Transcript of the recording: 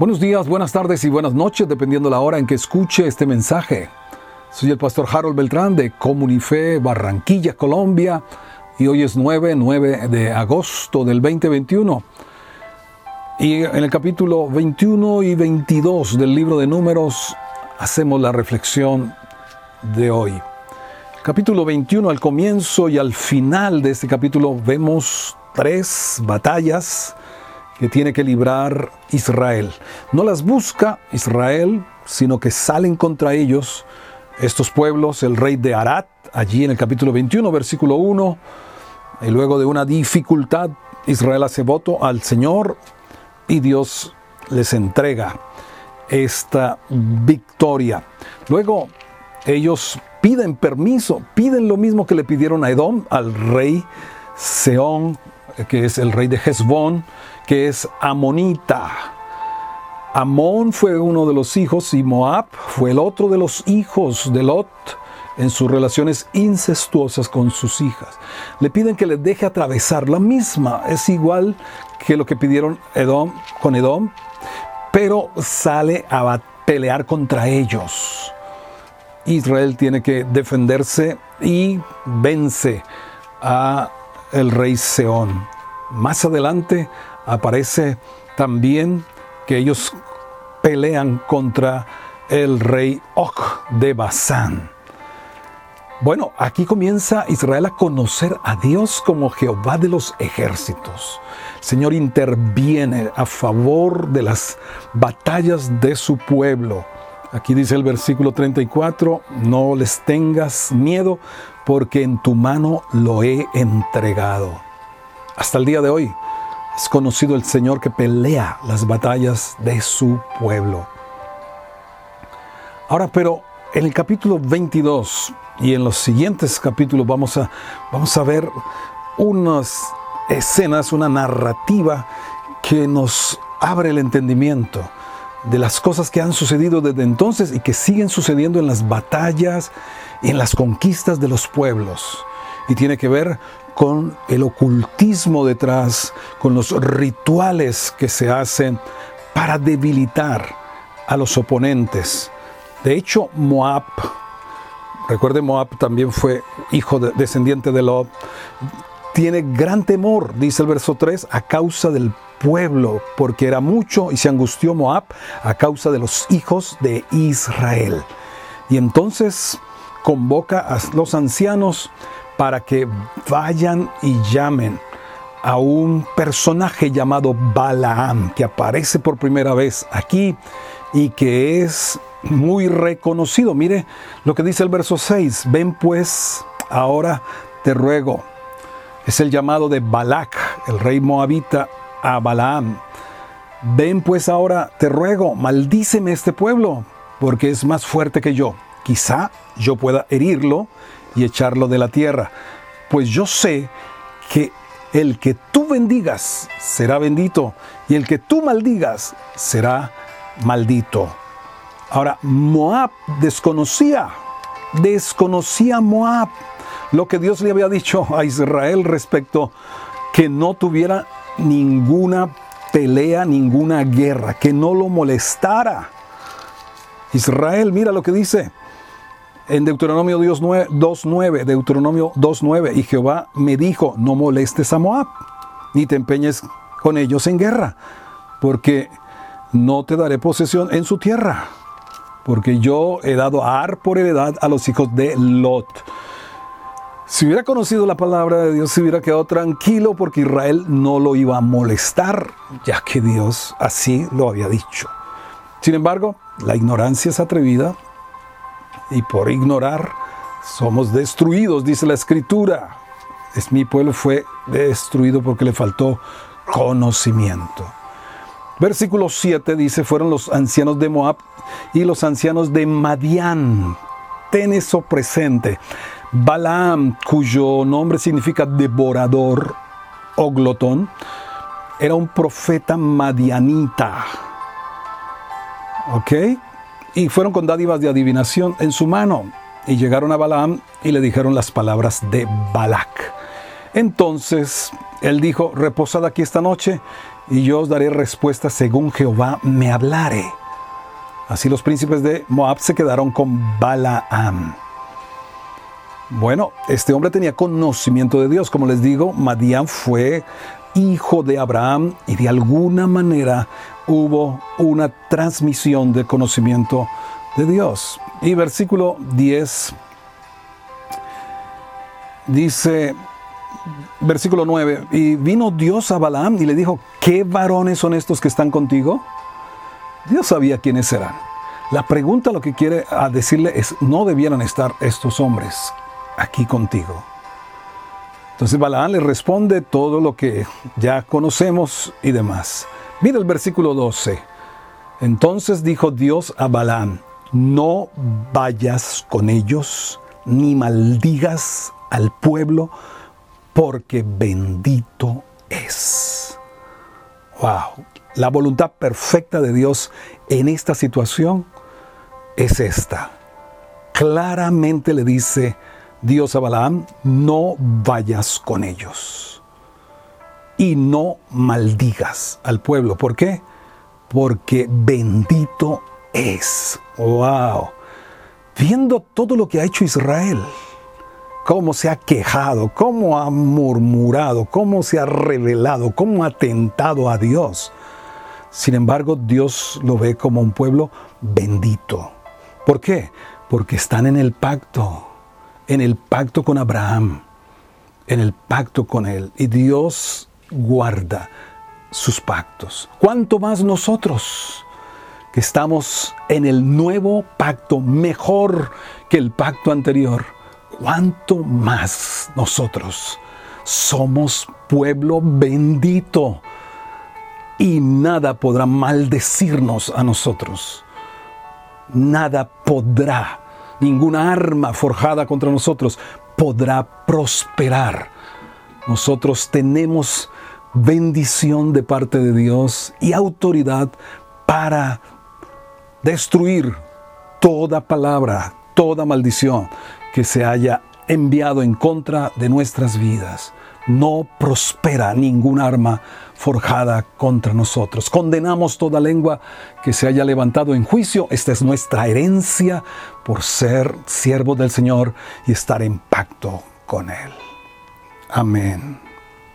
Buenos días, buenas tardes y buenas noches, dependiendo la hora en que escuche este mensaje. Soy el pastor Harold Beltrán de Comunife, Barranquilla, Colombia, y hoy es 9, 9 de agosto del 2021. Y en el capítulo 21 y 22 del libro de números hacemos la reflexión de hoy. Capítulo 21, al comienzo y al final de este capítulo vemos tres batallas que tiene que librar Israel. No las busca Israel, sino que salen contra ellos estos pueblos, el rey de Arat, allí en el capítulo 21, versículo 1, y luego de una dificultad, Israel hace voto al Señor y Dios les entrega esta victoria. Luego ellos piden permiso, piden lo mismo que le pidieron a Edom, al rey Seón, que es el rey de Hezbón, que es amonita. Amón fue uno de los hijos y Moab fue el otro de los hijos de Lot en sus relaciones incestuosas con sus hijas. Le piden que le deje atravesar la misma, es igual que lo que pidieron Edom con Edom, pero sale a pelear contra ellos. Israel tiene que defenderse y vence a el rey Seón. Más adelante aparece también que ellos pelean contra el rey Og de Basán. Bueno, aquí comienza Israel a conocer a Dios como Jehová de los ejércitos. El Señor interviene a favor de las batallas de su pueblo. Aquí dice el versículo 34, no les tengas miedo porque en tu mano lo he entregado. Hasta el día de hoy, es conocido el Señor que pelea las batallas de su pueblo. Ahora, pero en el capítulo 22 y en los siguientes capítulos vamos a, vamos a ver unas escenas, una narrativa que nos abre el entendimiento de las cosas que han sucedido desde entonces y que siguen sucediendo en las batallas y en las conquistas de los pueblos. Y tiene que ver con el ocultismo detrás, con los rituales que se hacen para debilitar a los oponentes. De hecho, Moab, recuerde Moab también fue hijo descendiente de Lot, tiene gran temor, dice el verso 3, a causa del pueblo, porque era mucho y se angustió Moab a causa de los hijos de Israel. Y entonces convoca a los ancianos para que vayan y llamen a un personaje llamado Balaam, que aparece por primera vez aquí y que es muy reconocido. Mire lo que dice el verso 6. Ven pues, ahora te ruego. Es el llamado de Balac, el rey moabita, a Balaam. Ven pues ahora, te ruego, maldíceme este pueblo, porque es más fuerte que yo. Quizá yo pueda herirlo y echarlo de la tierra. Pues yo sé que el que tú bendigas será bendito y el que tú maldigas será maldito. Ahora, Moab desconocía, desconocía Moab lo que Dios le había dicho a Israel respecto que no tuviera ninguna pelea, ninguna guerra, que no lo molestara. Israel, mira lo que dice, en Deuteronomio 2.9, Deuteronomio 2.9, y Jehová me dijo, no molestes a Moab, ni te empeñes con ellos en guerra, porque no te daré posesión en su tierra, porque yo he dado Ar por heredad a los hijos de Lot. Si hubiera conocido la palabra de Dios, se hubiera quedado tranquilo porque Israel no lo iba a molestar, ya que Dios así lo había dicho. Sin embargo, la ignorancia es atrevida y por ignorar somos destruidos, dice la escritura. Es mi pueblo fue destruido porque le faltó conocimiento. Versículo 7 dice, fueron los ancianos de Moab y los ancianos de Madián. Ten eso presente. Balaam, cuyo nombre significa devorador o glotón, era un profeta madianita. ¿Ok? Y fueron con dádivas de adivinación en su mano y llegaron a Balaam y le dijeron las palabras de Balac. Entonces él dijo, reposad aquí esta noche y yo os daré respuesta según Jehová me hablare. Así los príncipes de Moab se quedaron con Balaam. Bueno, este hombre tenía conocimiento de Dios. Como les digo, Madián fue hijo de Abraham y de alguna manera hubo una transmisión de conocimiento de Dios. Y versículo 10 dice, versículo 9, y vino Dios a Balaam y le dijo, ¿qué varones son estos que están contigo? Dios sabía quiénes eran. La pregunta lo que quiere decirle es, no debieran estar estos hombres aquí contigo. Entonces Balaam le responde todo lo que ya conocemos y demás. Mira el versículo 12. Entonces dijo Dios a Balaam, no vayas con ellos, ni maldigas al pueblo, porque bendito es. Wow, la voluntad perfecta de Dios en esta situación es esta. Claramente le dice Dios a Balaam, no vayas con ellos y no maldigas al pueblo. ¿Por qué? Porque bendito es. Wow. Viendo todo lo que ha hecho Israel, cómo se ha quejado, cómo ha murmurado, cómo se ha revelado, cómo ha tentado a Dios. Sin embargo, Dios lo ve como un pueblo bendito. ¿Por qué? Porque están en el pacto, en el pacto con Abraham, en el pacto con Él. Y Dios guarda sus pactos. ¿Cuánto más nosotros? que estamos en el nuevo pacto mejor que el pacto anterior cuánto más nosotros somos pueblo bendito y nada podrá maldecirnos a nosotros. Nada podrá, ninguna arma forjada contra nosotros podrá prosperar. Nosotros tenemos bendición de parte de Dios y autoridad para destruir toda palabra, toda maldición que se haya enviado en contra de nuestras vidas. No prospera ningún arma forjada contra nosotros. Condenamos toda lengua que se haya levantado en juicio. Esta es nuestra herencia por ser siervo del Señor y estar en pacto con Él. Amén.